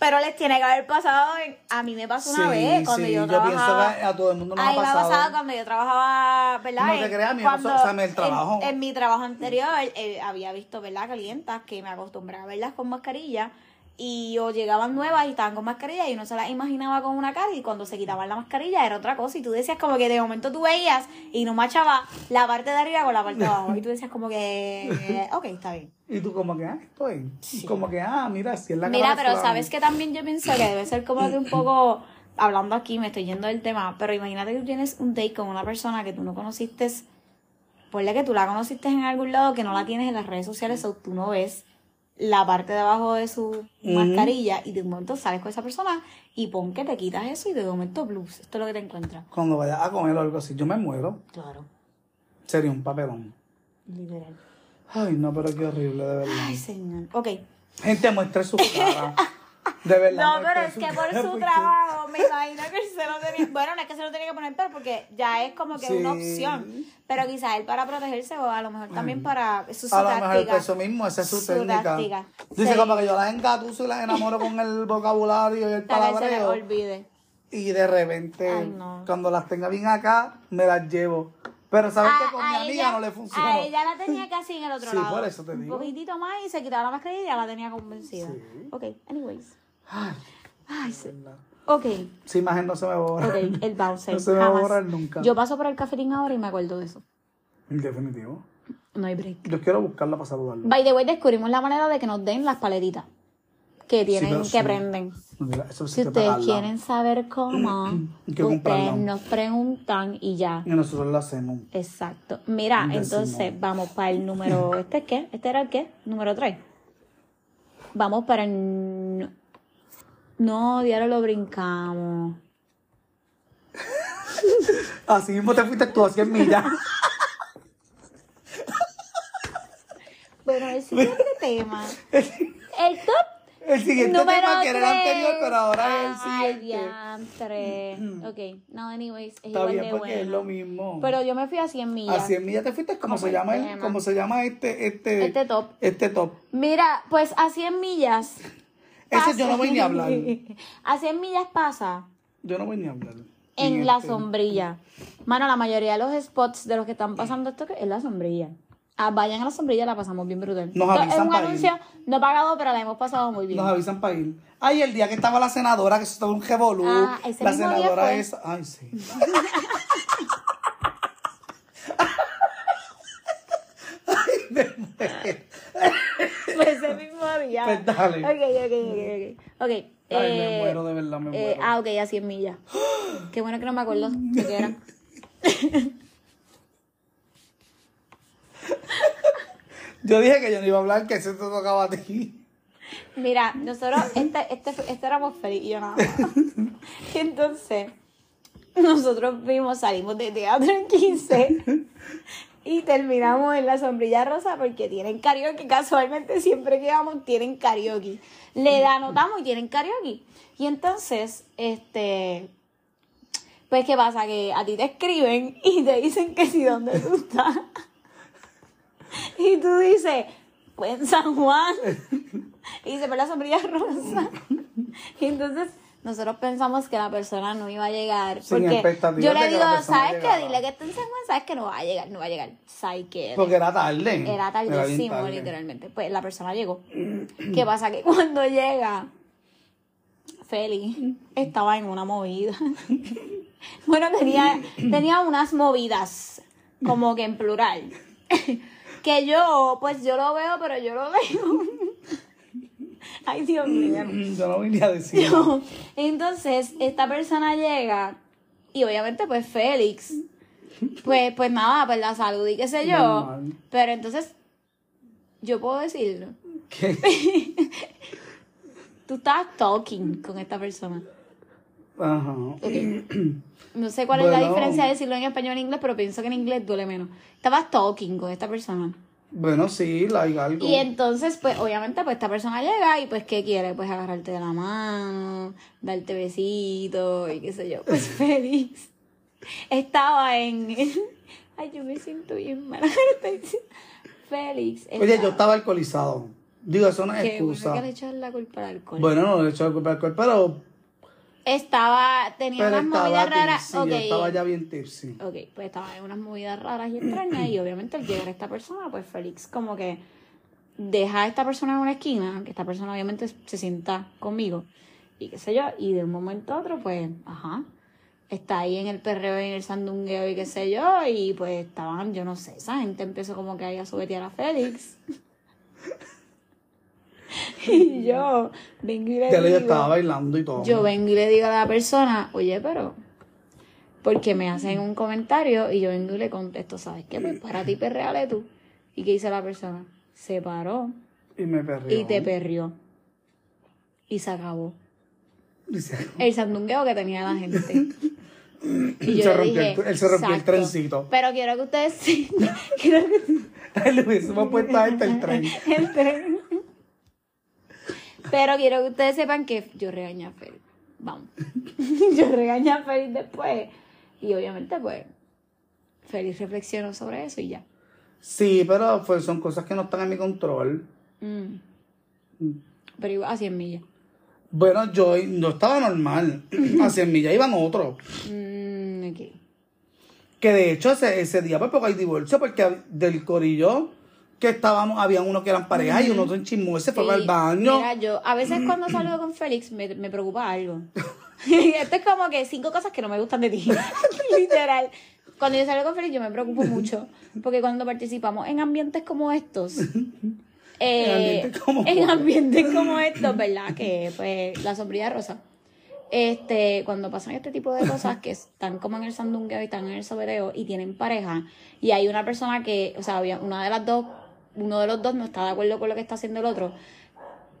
Pero les tiene que haber pasado, a mí me pasó una Sí, vez cuando sí, yo yo pienso trabajaba. que a todo el mundo nos a ha mí me ha pasado. cuando yo trabajaba, ¿verdad? No te creas, a mí me pasó, o sea, en el trabajo. En, en mi trabajo anterior eh, había visto, ¿verdad? Calientas que me acostumbraba a verlas con mascarilla y o llegaban nuevas y estaban con mascarilla y uno se las imaginaba con una cara y cuando se quitaban la mascarilla era otra cosa y tú decías como que de momento tú veías y no machaba la parte de arriba con la parte de abajo y tú decías como que, ok, está bien. Y tú como que, ah, estoy. Como que, ah, mira, si es la Mira, pero sabes que también yo pienso que debe ser como que un poco, hablando aquí, me estoy yendo del tema, pero imagínate que tú tienes un date con una persona que tú no conociste, ponle que tú la conociste en algún lado que no la tienes en las redes sociales o tú no ves la parte de abajo de su mascarilla y de un momento sales con esa persona y pon que te quitas eso y de momento blues, esto es lo que te encuentras. Cuando vayas a comer o algo así, yo me muero. Claro, Sería un papelón. literal. Ay, no, pero qué horrible, de verdad. Ay, señor. Ok. Gente, muestre su cara. De verdad. No, pero es que por su porque- trabajo me imagino que se lo tenía. Bueno, no es que se lo tenía que poner, pero porque ya es como que Sí. una opción. Pero quizás él para protegerse o a lo mejor también para. Eso es su A lo mejor táctica. eso mismo, esa es su, Su técnica. Dice Sí. como que yo las engatuso y las enamoro con el vocabulario y el Tal vez se palabreo. olvide. Y de repente, Ay, no. cuando las tenga bien acá, me las llevo. Pero sabes que con mi amiga ella, no le funcionó. a ella la tenía casi en el otro Sí, lado. por eso te digo. Un poquitito más y se quitaba la mascarilla y ya la tenía convencida. Sí. Ok, anyways. Ay, Ay, sí. verdad. Ok, Esa imagen no se me borra. ok, el bouncer. No se me va a borrar nunca. Yo paso por el cafetín ahora y me acuerdo de eso. En definitivo. No hay break. Yo quiero buscarla para saludarla. By the way, descubrimos la manera de que nos den las paletitas. Que tienen, que sí. prenden. Mira, eso sí Si ustedes pagarla. quieren saber cómo, ustedes comprarla. nos preguntan y ya. Y nosotros lo hacemos. Exacto. Mira, Decimos. entonces vamos para el número. ¿Este es qué? ¿Este era el qué? Número 3. Vamos para el. No, diario lo brincamos. Así mismo te fuiste tú a 100 millas. Bueno, el siguiente tema. El top El siguiente número tema que era el anterior, pero ahora es el Ay, siguiente. diantre. Ok, no, anyways. Es Está igual bien de porque es lo mismo. Pero yo me fui a 100 millas. a 100 millas te fuiste, ¿cómo Como se el llama el, se llama este, este, Este top. Este top. Mira, pues a 100 millas. Ese yo no voy ni a hablar. A 100 millas pasa Yo no voy ni a hablar. en la este. sombrilla. Mano, la mayoría de los spots de los que están pasando esto es la sombrilla. Ah, vayan a la sombrilla, la pasamos bien brutal. Nos avisan es un para ir. anuncio no pagado, pero la hemos pasado muy bien. Nos avisan para ir. Ay, el día que estaba la senadora, que eso estaba un revolú. Ah, ese la mismo día senadora fue. esa. Ay, sí. Ay, me muero. Pues ese mismo día. Pues dale. Ok, ok, ok, ok. Ok. Ay, me eh, muero, de verdad, me eh, muero. ah, ok, a 100 millas. Qué bueno que no me acuerdo de qué era. Yo dije que yo no iba a hablar, que eso te tocaba a ti. Mira, nosotros, este, este, este éramos feliz y yo nada más. Y entonces, nosotros vimos, salimos de teatro en 15 y terminamos en la sombrilla rosa porque tienen karaoke. Casualmente, siempre que vamos, tienen karaoke. Le anotamos y tienen karaoke. Y entonces, este. Pues, ¿qué pasa? Que a ti te escriben y te dicen que si dónde tú estás. Y tú dices, pues en San Juan. Y se ve la sombrilla rosa. Y entonces nosotros pensamos que la persona no iba a llegar. Sin porque yo le digo, ¿sabes qué? llegara". Dile que está en San Juan, ¿sabes que no va a llegar? No va a llegar. ¿Sabes qué? Porque era tarde. Era tardísimo, tarde. literalmente. Pues la persona llegó. ¿Qué pasa? Que cuando llega, Feli estaba en una movida. bueno, tenía, tenía unas movidas, como que en plural. Que yo, pues yo lo veo, pero yo lo veo. Ay, Dios mío. Yo no vine a decir. Entonces, esta persona llega y obviamente pues Félix, pues, pues nada, pues la salud y qué sé yo. Normal. Pero entonces, yo puedo decirlo. ¿Qué? Tú estabas talking con esta persona. Ajá. No sé cuál es la diferencia de decirlo en español o en inglés, pero pienso que en inglés duele menos. Estabas talking con esta persona. Bueno, sí, like algo. Y entonces, pues, obviamente, pues esta persona llega y pues, ¿qué quiere? Pues agarrarte de la mano, darte besitos y qué sé yo. Pues Félix estaba en. Ay, yo me siento bien mal. Félix. Oye, yo estaba alcoholizado. Digo, eso no es Qué bueno excusa. que le echas la culpa al alcohol. Bueno, no le he hecho la culpa al alcohol, pero, Estaba, tenía pero unas movidas estaba raras. tipsy, ok. estaba ya bien tipsy. Ok, pues estaba en unas movidas raras y extrañas y obviamente al llegar a esta persona, pues Félix como que deja a esta persona en una esquina, que esta persona obviamente se sienta conmigo y qué sé yo, y de un momento a otro pues, ajá, está ahí en el perreo, en el sandungueo y qué sé yo, y pues estaban, yo no sé, esa gente empezó como que ahí a sobetear a Félix. y yo vengo y le Ya digo, estaba bailando y todo. yo vengo y le digo a la persona, oye, pero, porque me hacen un comentario y yo vengo y le contesto, ¿sabes qué? Pues para ti perreale tú. ¿Y qué dice la persona? Se paró Y me perrió. y te perrió. Y se acabó. El sandungueo que tenía la gente. Y yo Se rompió el- él se rompió el trencito. Pero quiero que ustedes quiero que le hubiésemos puesto a este el tren. el tren. Pero quiero que ustedes sepan que yo regañé a Félix. Vamos. yo regañé a Félix después. Y obviamente, pues, Félix reflexionó sobre eso y ya. Sí, pero pues, son cosas que no están en mi control. Mm. Pero iba a 100 millas. Bueno, yo no estaba normal. A 100 millas iban otros. Mm, ok. Que de hecho ese, ese día, pues porque hay divorcio, porque del corillo que estábamos, había uno que eran pareja y uno en chismo, ese fue Sí, al baño. Mira, yo a veces cuando salgo con Félix me, me preocupa algo. Esto es como que cinco cosas que no me gustan de ti. Literal. Cuando yo salgo con Félix yo me preocupo mucho. Porque cuando participamos en ambientes como estos, Eh, ambientes como en ambientes como estos, ¿verdad? Que pues la sombrilla rosa. Este, cuando pasan este tipo de cosas que están como en el sandungueo y están en el sobereo y tienen pareja y hay una persona que, o sea, había una de las dos, uno de los dos no está de acuerdo con lo que está haciendo el otro.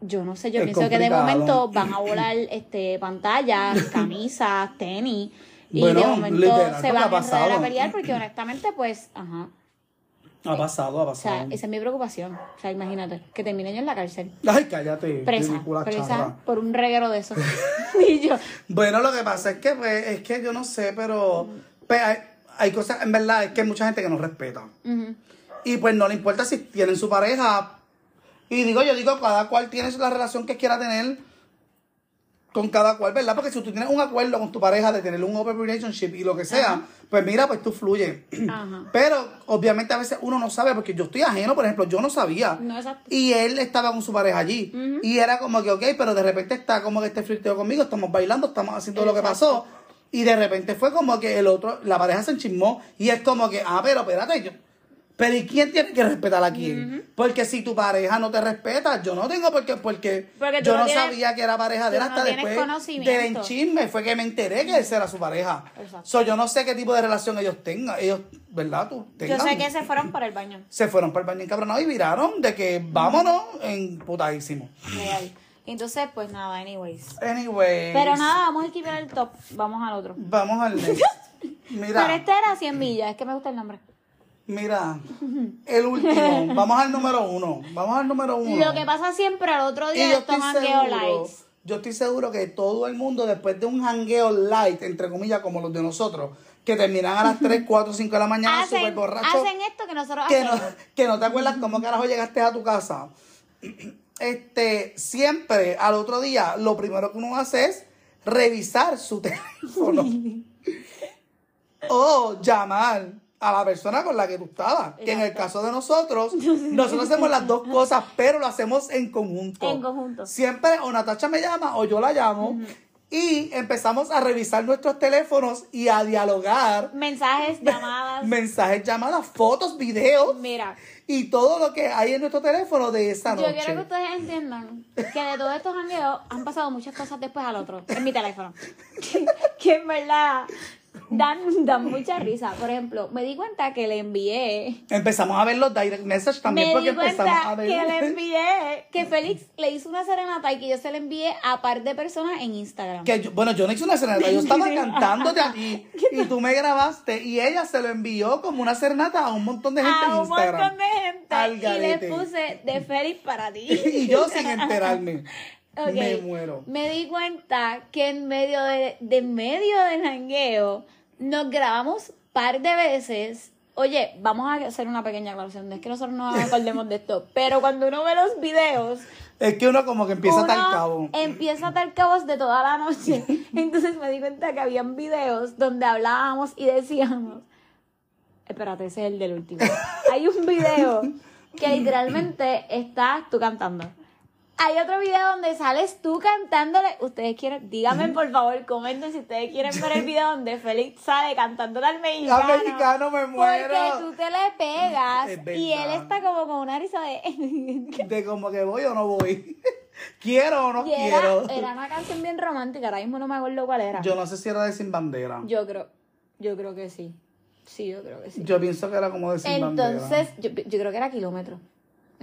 Yo no sé, yo Es pienso que de momento van a volar este pantallas, camisas, tenis y de momento literal, se van a enredar a pasado. pelear porque honestamente pues, ajá. Ha pasado, ha O sea, pasado. esa es mi preocupación. O sea, imagínate, que terminen en la cárcel. Ay, cállate. Presa, presa charra. por un reguero de esos. y yo, Bueno, lo que pasa es que, pues, es que yo no sé, pero pues, hay, hay cosas, en verdad, es que hay mucha gente que no respeta. ujú, Y pues no le importa si tienen su pareja. Y digo, yo digo, cada cual tiene la relación que quiera tener con cada cual, ¿verdad? Porque si tú tienes un acuerdo con tu pareja de tener un open relationship y lo que sea, pues mira, pues tú fluye. Ajá. Pero obviamente a veces uno no sabe, porque yo estoy ajeno, por ejemplo, yo no sabía. No, exacto. Y él estaba con su pareja allí. Y era como que, ok, pero de repente está como que este flirteo conmigo, estamos bailando, estamos haciendo lo que pasó. Y de repente fue como que el otro, la pareja se enchismó. Y es como que, ah, pero espérate, yo. Pero ¿y quién tiene que respetar a quién? Porque si tu pareja no te respeta, yo no tengo por qué, porque, Porque yo no no tienes- sabía que era pareja de él no hasta tienes después del enchisme. Fue que me enteré que esa era su pareja. Exacto. So, yo no sé qué tipo de relación ellos tengan. Ellos, ¿verdad? Tú Yo tengan. sé que se fueron para el baño. Se fueron para el baño encabronados y viraron de que vámonos en putadísimo. Real. Entonces, pues nada, anyways. Anyway. Pero nada, vamos a equipar el top. Vamos al otro. Vamos al next. Mira, Pero este era 100 millas, es que me gusta el nombre. Mira. El último. Vamos al número uno. Vamos al número uno. Lo que pasa siempre al otro día jangueo seguro. lights. Yo estoy seguro que todo el mundo, después de un jangueo light, entre comillas, como los de nosotros, que terminan a las 3, 4, 5 de la mañana súper borrachos. hacen esto que nosotros que no, hacemos. que no te acuerdas cómo carajo llegaste a tu casa. Este, siempre al otro día, lo primero que uno hace es revisar su teléfono. o llamar a la persona con la que tú estabas. Que en el caso de nosotros, nosotros hacemos las dos cosas, pero lo hacemos en conjunto. En conjunto. Siempre o Natacha me llama o yo la llamo. Y empezamos a revisar nuestros teléfonos y a dialogar Mensajes, llamadas. mensajes, llamadas, fotos, videos Mira, y todo lo que hay en nuestro teléfono de esa yo noche. quiero que ustedes entiendan que de todos estos jangueos han pasado muchas cosas después al otro, en mi teléfono. que, que en verdad dan, dan mucha risa. Por ejemplo, me di cuenta que le envié Empezamos a ver los direct message también me porque di empezamos a ver. que le envié, que Félix le hizo una serenata y que yo se la envié a par de personas en Instagram. Que yo- bueno, yo no hice una serenata, yo estaba cantándote a ti y tú me grabaste y ella se lo envió como una serenata a un montón de gente a en un Instagram. montón de gente y le puse de Félix para ti. y yo sin enterarme. Ok, Me muero. Me di cuenta que en medio de, de medio del jangueo nos grabamos par de veces. Oye, vamos a hacer una pequeña aclaración. No es que nosotros no nos acordemos de esto, pero cuando uno ve los videos, Es que uno como que empieza a uno tal cabo. empieza a atar cabos de toda la noche. Entonces me di cuenta que habían videos donde hablábamos y decíamos, espérate, ese es el del último. Hay un video que literalmente estás tú cantando. Hay otro video donde sales tú cantándole. Ustedes quieren, díganme por favor, comenten si ustedes quieren ver el video donde Félix sale cantándole al mexicano. Al mexicano me muero. Porque tú te le pegas y él está como con una risa de. De como que voy o no voy. Quiero o no Y era, quiero. era una canción bien romántica, ahora mismo no me acuerdo cuál era. Yo no sé si era de Sin Bandera. Yo creo, yo creo que sí. Sí, yo creo que sí. Yo pienso que era como de Sin Bandera. Entonces, yo, yo creo que era kilómetro.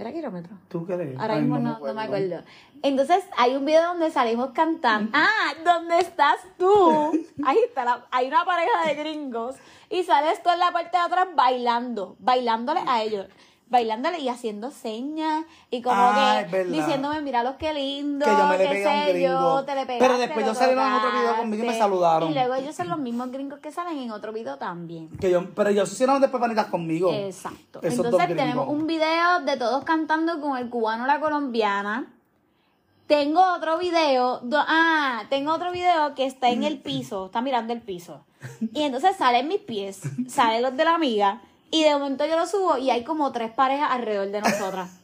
¿Era kilómetro? ¿Tú crees? Ahora mismo no, no me acuerdo. Entonces, hay un video donde salimos cantando. Ah, ¿dónde estás tú? Ahí está, la- hay una pareja de gringos. Y sales tú en la parte de atrás bailando, bailándole a ellos. Bailándole y haciendo señas. Y como Ah, que diciéndome, mira los que lindo. Que yo me le qué un sé gringo. yo, te le Pero pegaste, después lo ellos salieron en otro video conmigo y me saludaron. Y luego ellos son los mismos gringos que salen en otro video también. Que yo, pero ellos hicieron después panitas conmigo. Exacto. Esos Entonces tenemos un video de todos cantando con el cubano la colombiana. Tengo otro video, do- ah, tengo otro video que está en el piso, está mirando el piso. Y entonces salen mis pies, salen los de la amiga, y de momento yo lo subo y hay como tres parejas alrededor de nosotras.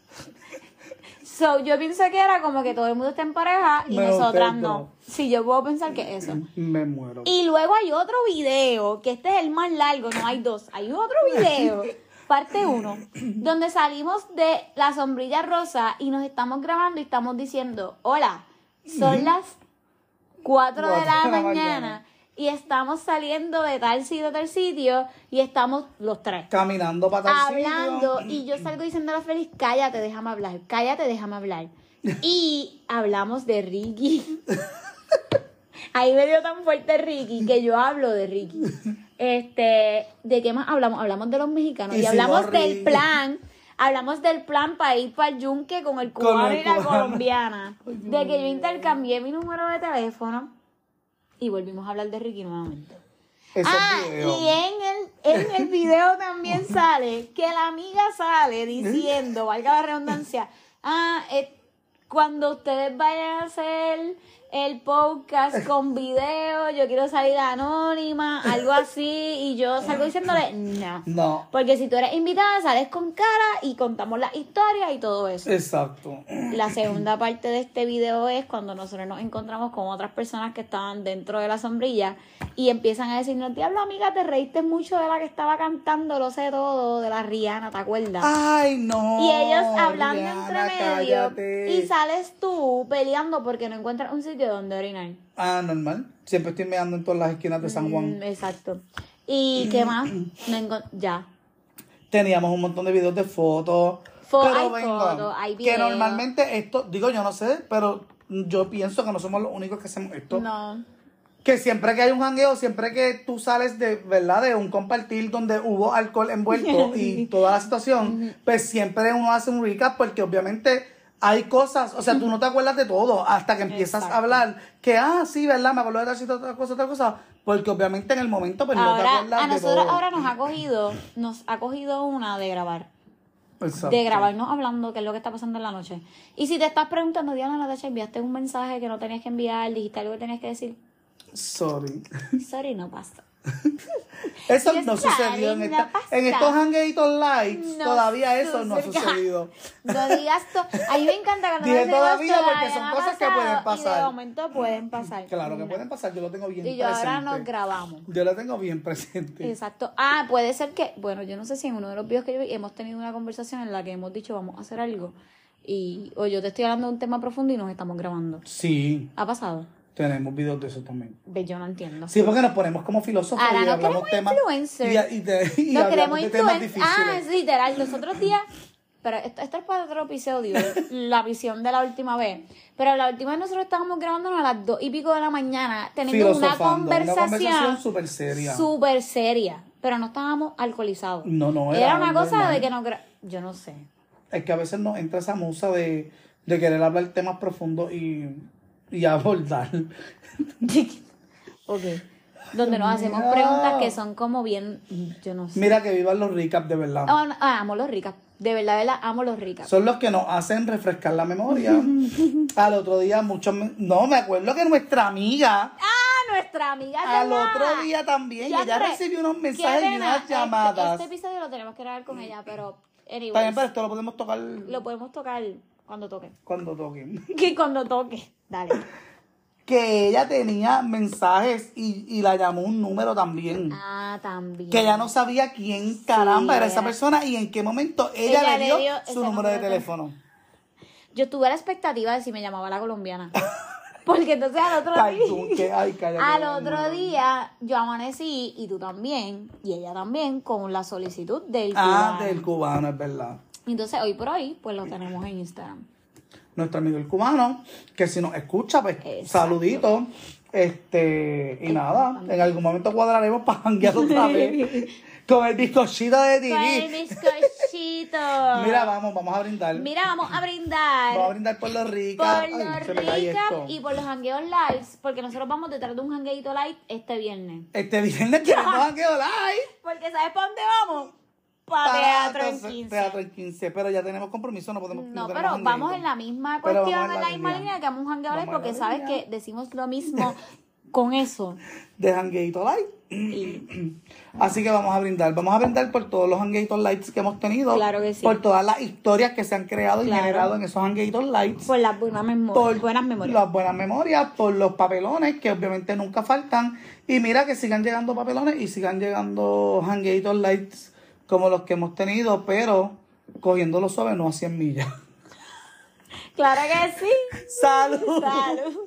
So, yo pienso que era como que todo el mundo está en pareja y nosotras no. dos. Sí, yo puedo pensar que eso. Me muero. Y luego hay otro video, que este es el más largo, no hay dos, hay otro video parte 1, donde salimos de la sombrilla rosa y nos estamos grabando y estamos diciendo, hola, son las 4 de la, mañana, y estamos saliendo de tal sitio a tal sitio y estamos los tres Caminando para tal hablando sitio. y yo salgo diciendo a la Félix, cállate, déjame hablar, cállate, déjame hablar. Y hablamos de Ricky. Ahí me dio tan fuerte Ricky que yo hablo de Ricky. Este, ¿de qué más hablamos? Hablamos de los mexicanos y hablamos del plan. Hablamos del plan para ir para el yunque con el Con cubano el y la cubano. colombiana. De que yo intercambié mi número de teléfono y volvimos a hablar de Ricky nuevamente. Ah, y en el, en el video también sale que la amiga sale diciendo, valga la redundancia, ah, eh, cuando ustedes vayan a hacer el podcast con video, yo quiero salir anónima, algo así, y yo salgo diciéndole, no. No, Porque si tú eres invitada, sales con cara y contamos la historia y todo eso. exacto. La segunda parte de este video es cuando nosotros nos encontramos con otras personas que estaban dentro de la sombrilla y empiezan a decirnos, diablo amiga, te reíste mucho de la que estaba cantando, lo sé todo, de la Rihanna, ¿te acuerdas? Ay, no. y ellos hablando Rihanna, entre medio cállate. y sales tú peleando porque no encuentras un sitio donde orinar. Ah, normal. Siempre estoy meando en todas las esquinas de San Juan. Mm, exacto. ¿Y qué más? No ya. Teníamos un montón de videos de fotos. Fo- pero hay fotos, hay Que normalmente esto, digo yo no sé, pero yo pienso que no somos los únicos que hacemos esto. No. Que siempre que hay un jangueo, siempre que tú sales de, ¿verdad? De un compartir donde hubo alcohol envuelto y toda la situación, pues siempre uno hace un recap porque obviamente hay cosas, o sea, tú no te acuerdas de todo hasta que empiezas Exacto. a hablar que, ah, sí, ¿verdad? Me acuerdo de tal sitio, tal cosa, tal cosa, porque obviamente en el momento pues no te Ahora, acuerdas a de nosotros todo. ahora nos ha cogido, nos ha cogido una de grabar. Exacto. de grabarnos hablando qué es lo que está pasando en la noche. Y si te estás preguntando, Diana Natasha, enviaste un mensaje que no tenías que enviar, dijiste algo que tenías que decir, Sorry. sorry, no pasa. Eso no sucedió en, esta, en estos hangueitos lights. No todavía eso no ha sucedido. No digas to- A mí me encanta cuando Dije todavía "Esto porque son ha cosas que pasado", pueden Y de pasar. momento pueden pasar. Claro que pueden pasar, yo lo tengo bien Y yo presente. ahora nos grabamos. Yo lo tengo bien presente. Exacto. Ah, puede ser que, bueno, yo no sé si en uno de los videos que yo vi hemos tenido una conversación en la que hemos dicho vamos a hacer algo y o yo te estoy hablando de un tema profundo y nos estamos grabando. Sí, ¿Ha pasado? Tenemos videos de eso también. Ve, yo no entiendo. Sí, porque nos ponemos como filósofos Ahora y no hablamos queremos temas. influencers. Y, y, y No queremos de temas influencia. Ah, es literal. Los otros días. Pero esto, esto es para otro episodio. la visión de la última vez. Pero la última vez nosotros estábamos grabándonos a las dos y pico de la mañana. Teniendo una Filosofando, una conversación conversación. súper seria. Súper seria. Pero no estábamos alcoholizados. No, no, Era, era una cosa de que no. Yo no sé. Es que a veces nos entra esa musa de, de querer hablar temas profundos y, y abordar. ok. Donde nos hacemos Mira. preguntas que son como bien. Yo no sé. Mira que vivan los recaps de verdad. Ah, no, ah, amo los ricas. De verdad, de verdad, amo los ricas. Son los que nos hacen refrescar la memoria. Al otro día, muchos. me- No, me acuerdo que nuestra amiga. Ah, nuestra amiga. Al otro día también. Ya, ella recibió unos qué mensajes y pena, unas este- llamadas. Este, episodio lo tenemos que grabar con ella, pero. anyways, También, pero esto lo podemos tocar Lo podemos tocar cuando toque. cuando toquen. Que cuando toque. Dale. Que ella tenía mensajes y, y la llamó un número también. Ah, también. Que ella no sabía quién caramba era esa persona y en qué momento ella, Ella le le dio, su número de teléfono. Yo tuve la expectativa de si me llamaba la colombiana. Porque entonces al otro Ay, tú, día. que- ay, cállate, Al otro no. día yo amanecí y tú también, y ella también, con la solicitud del Ah, cubano. del cubano, es verdad. Entonces hoy por hoy, pues lo tenemos en Instagram. Nuestro amigo el cubano, que si nos escucha, pues Exacto. saluditos. Este, y nada, en algún momento cuadraremos para janguear otra vez con el bizcochito de Con el bizcochito. Mira, vamos, vamos a brindar. Mira, vamos a brindar. Vamos a brindar por los ricas. por Ay, los se cae recap esto. y por los hangueos lives, porque nosotros vamos detrás de un hangueito live este viernes. Este viernes tenemos jangueo live. Porque ¿sabes para dónde vamos? Para Teatro en entonces, 15. Teatro en 15, pero ya tenemos compromiso, no podemos. No, tenemos pero vamos en la misma cuestión, en la misma línea que vamos a en porque sabes línea. que decimos lo mismo con eso. De jangueito live. Y Así que vamos a brindar. Vamos a brindar por todos los hangueitos lights que hemos tenido. Claro que sí. Por todas las historias que se han creado y generado en esos hangueitos lights. por las buenas, memo- por buenas memorias. las buenas memorias, por los papelones que obviamente nunca faltan. Y mira que sigan llegando papelones y sigan llegando hangueitos lights como los que hemos tenido, pero cogiéndolo suave, no a 100 millas. Claro que sí. Salud. Salud.